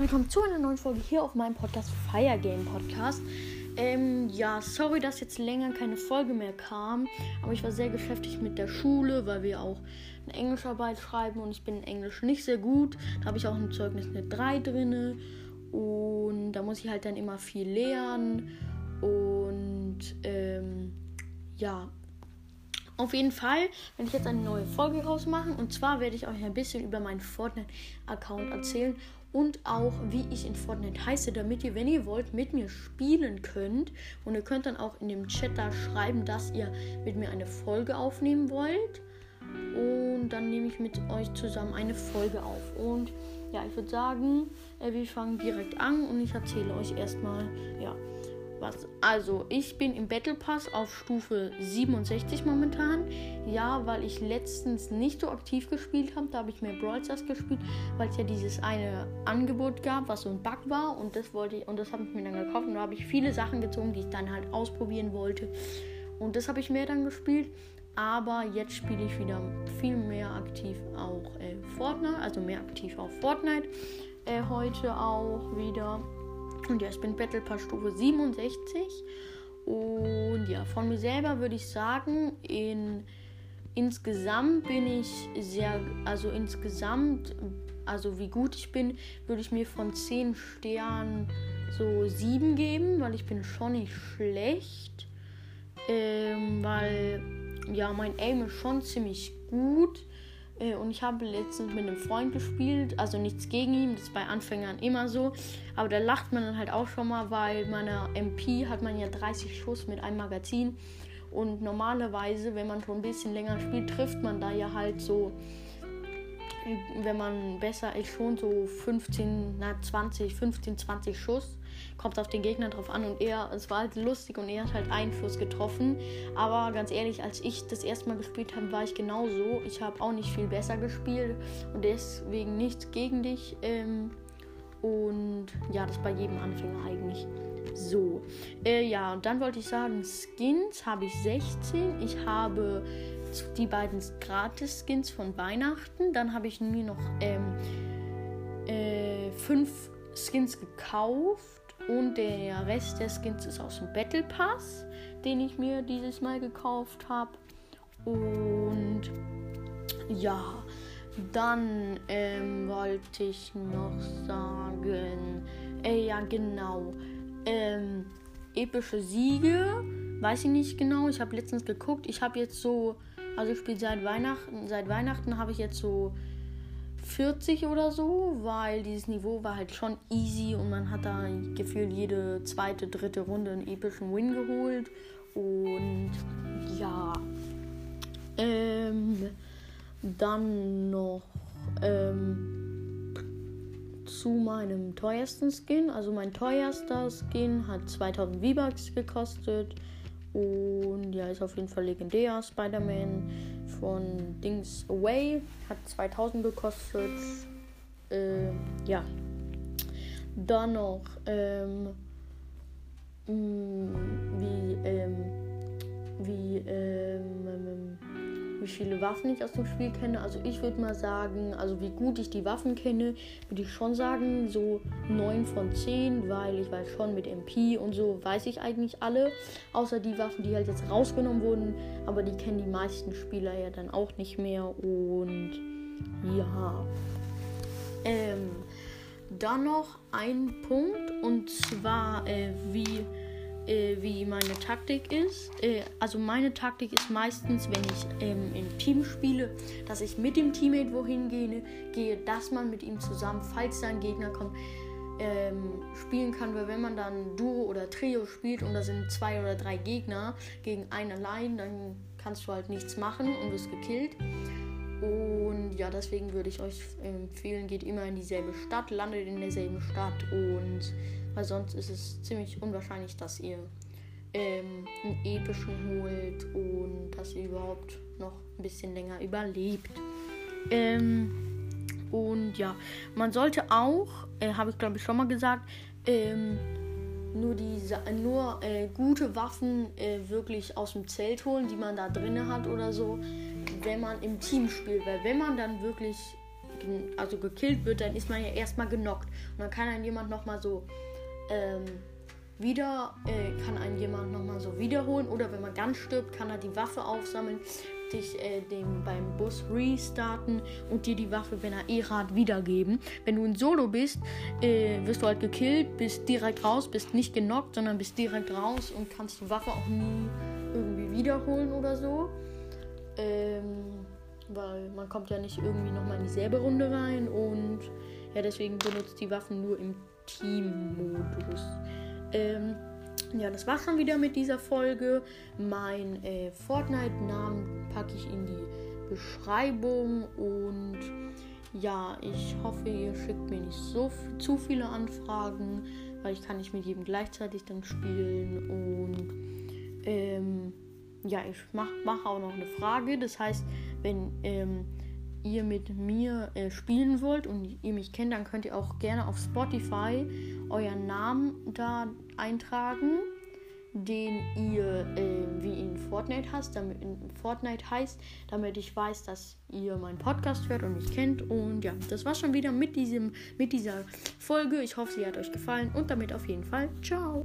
willkommen zu einer neuen Folge hier auf meinem Podcast Fire Game Podcast. Ähm, ja, sorry, dass jetzt länger keine Folge mehr kam, aber ich war sehr beschäftigt mit der Schule, weil wir auch eine Englischarbeit schreiben und ich bin in Englisch nicht sehr gut. Da habe ich auch ein Zeugnis mit 3 drinne und da muss ich halt dann immer viel lernen und ähm, ja, auf jeden Fall werde ich jetzt eine neue Folge rausmachen. Und zwar werde ich euch ein bisschen über meinen Fortnite-Account erzählen und auch wie ich in Fortnite heiße, damit ihr, wenn ihr wollt, mit mir spielen könnt. Und ihr könnt dann auch in dem Chat da schreiben, dass ihr mit mir eine Folge aufnehmen wollt. Und dann nehme ich mit euch zusammen eine Folge auf. Und ja, ich würde sagen, äh, wir fangen direkt an und ich erzähle euch erstmal, ja, was. Also, ich bin im Battle Pass auf Stufe 67 momentan. Ja, weil ich letztens nicht so aktiv gespielt habe. Da habe ich mehr Brawl Stars gespielt, weil es ja dieses eine Angebot gab, was so ein Bug war. Und das wollte ich, und das habe ich mir dann gekauft. Und da habe ich viele Sachen gezogen, die ich dann halt ausprobieren wollte. Und das habe ich mehr dann gespielt. Aber jetzt spiele ich wieder viel mehr aktiv auch äh, Fortnite, also mehr aktiv auf Fortnite. Äh, heute auch wieder. Und ja, ich bin Battle Pass Stufe 67. Und ja, von mir selber würde ich sagen, in, insgesamt bin ich sehr, also insgesamt, also wie gut ich bin, würde ich mir von 10 Sternen so 7 geben, weil ich bin schon nicht schlecht. Ähm, weil, ja, mein Aim ist schon ziemlich gut. Äh, und ich habe letztens mit einem Freund gespielt, also nichts gegen ihn, das ist bei Anfängern immer so. Aber da lacht man dann halt auch schon mal, weil meiner MP hat man ja 30 Schuss mit einem Magazin. Und normalerweise, wenn man schon ein bisschen länger spielt, trifft man da ja halt so, wenn man besser ist, schon so 15, na 20, 15, 20 Schuss kommt auf den Gegner drauf an und er, es war halt lustig und er hat halt einen Schuss getroffen. Aber ganz ehrlich, als ich das erste Mal gespielt habe, war ich genauso. Ich habe auch nicht viel besser gespielt und deswegen nichts gegen dich. Ähm, und ja, das bei jedem Anfänger eigentlich so. Äh, ja, und dann wollte ich sagen, Skins habe ich 16. Ich habe die beiden Gratis-Skins von Weihnachten. Dann habe ich mir noch ähm, äh, Skins gekauft. Und der Rest der Skins ist aus dem Battle Pass, den ich mir dieses Mal gekauft habe. Und ja, dann ähm, wollte ich noch sagen, äh, ja genau, ähm, epische Siege, weiß ich nicht genau. Ich habe letztens geguckt. Ich habe jetzt so, also ich spiele seit Weihnachten, seit Weihnachten habe ich jetzt so 40 oder so, weil dieses Niveau war halt schon easy und man hat da gefühlt jede zweite, dritte Runde einen epischen Win geholt. Und ja, ähm, dann noch ähm, zu meinem teuersten Skin. Also mein teuerster Skin hat 2000 V-Bucks gekostet. Und ja, ist auf jeden Fall legendär. Spider-Man von Dings Away hat 2000 gekostet. Äh, ja. Dann noch, ähm, mm, wie, ähm, wie, ähm, wie viele Waffen ich aus dem Spiel kenne. Also ich würde mal sagen, also wie gut ich die Waffen kenne, würde ich schon sagen, so 9 von 10, weil ich weiß schon mit MP und so weiß ich eigentlich alle. Außer die Waffen, die halt jetzt rausgenommen wurden. Aber die kennen die meisten Spieler ja dann auch nicht mehr. Und ja. Ähm, dann noch ein Punkt und zwar äh, wie äh, wie meine Taktik ist. Äh, also meine Taktik ist meistens, wenn ich ähm, im Team spiele, dass ich mit dem Teammate wohin gehe, gehe, dass man mit ihm zusammen, falls da ein Gegner kommt, ähm, spielen kann, weil wenn man dann Duo oder Trio spielt und da sind zwei oder drei Gegner gegen einen allein, dann kannst du halt nichts machen und wirst gekillt. Und ja, deswegen würde ich euch empfehlen, geht immer in dieselbe Stadt, landet in derselben Stadt und weil sonst ist es ziemlich unwahrscheinlich, dass ihr ähm, einen epischen holt und dass ihr überhaupt noch ein bisschen länger überlebt. Ähm, und ja, man sollte auch, äh, habe ich glaube ich schon mal gesagt, ähm, nur diese nur äh, gute Waffen äh, wirklich aus dem Zelt holen, die man da drin hat oder so, wenn man im Team spielt. Weil wenn man dann wirklich also gekillt wird, dann ist man ja erstmal genockt. Und dann kann ein jemand nochmal so ähm, wieder, äh, kann ein jemand nochmal so wiederholen. Oder wenn man ganz stirbt, kann er die Waffe aufsammeln, dich äh, dem beim Bus restarten und dir die Waffe, wenn er eh hat, wiedergeben. Wenn du in Solo bist, äh, wirst du halt gekillt, bist direkt raus, bist nicht genockt, sondern bist direkt raus und kannst die Waffe auch nie irgendwie wiederholen oder so. Ähm, weil man kommt ja nicht irgendwie nochmal in dieselbe Runde rein und ja, deswegen benutzt die Waffen nur im Team-Modus. Ähm, ja, das war schon wieder mit dieser Folge. Mein äh, Fortnite-Namen packe ich in die Beschreibung und ja, ich hoffe, ihr schickt mir nicht so zu viele Anfragen, weil ich kann nicht mit jedem gleichzeitig dann spielen und ähm, ja, ich mache mach auch noch eine Frage. Das heißt, wenn ähm, ihr mit mir äh, spielen wollt und ihr mich kennt, dann könnt ihr auch gerne auf Spotify euren Namen da eintragen, den ihr äh, wie in Fortnite heißt, damit in Fortnite heißt, damit ich weiß, dass ihr meinen Podcast hört und mich kennt. Und ja, das war schon wieder mit diesem mit dieser Folge. Ich hoffe, sie hat euch gefallen und damit auf jeden Fall ciao.